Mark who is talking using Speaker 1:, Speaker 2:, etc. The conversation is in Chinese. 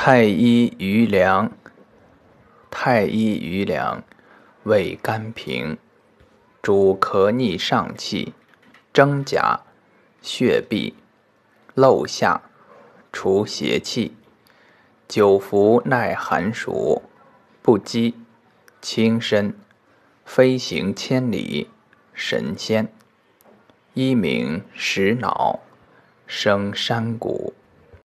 Speaker 1: 太医余粮，太医余粮，味甘平，主咳逆上气，蒸甲，血闭，漏下，除邪气，久服耐寒暑，不饥，轻身，飞行千里，神仙。一名石脑，生山谷。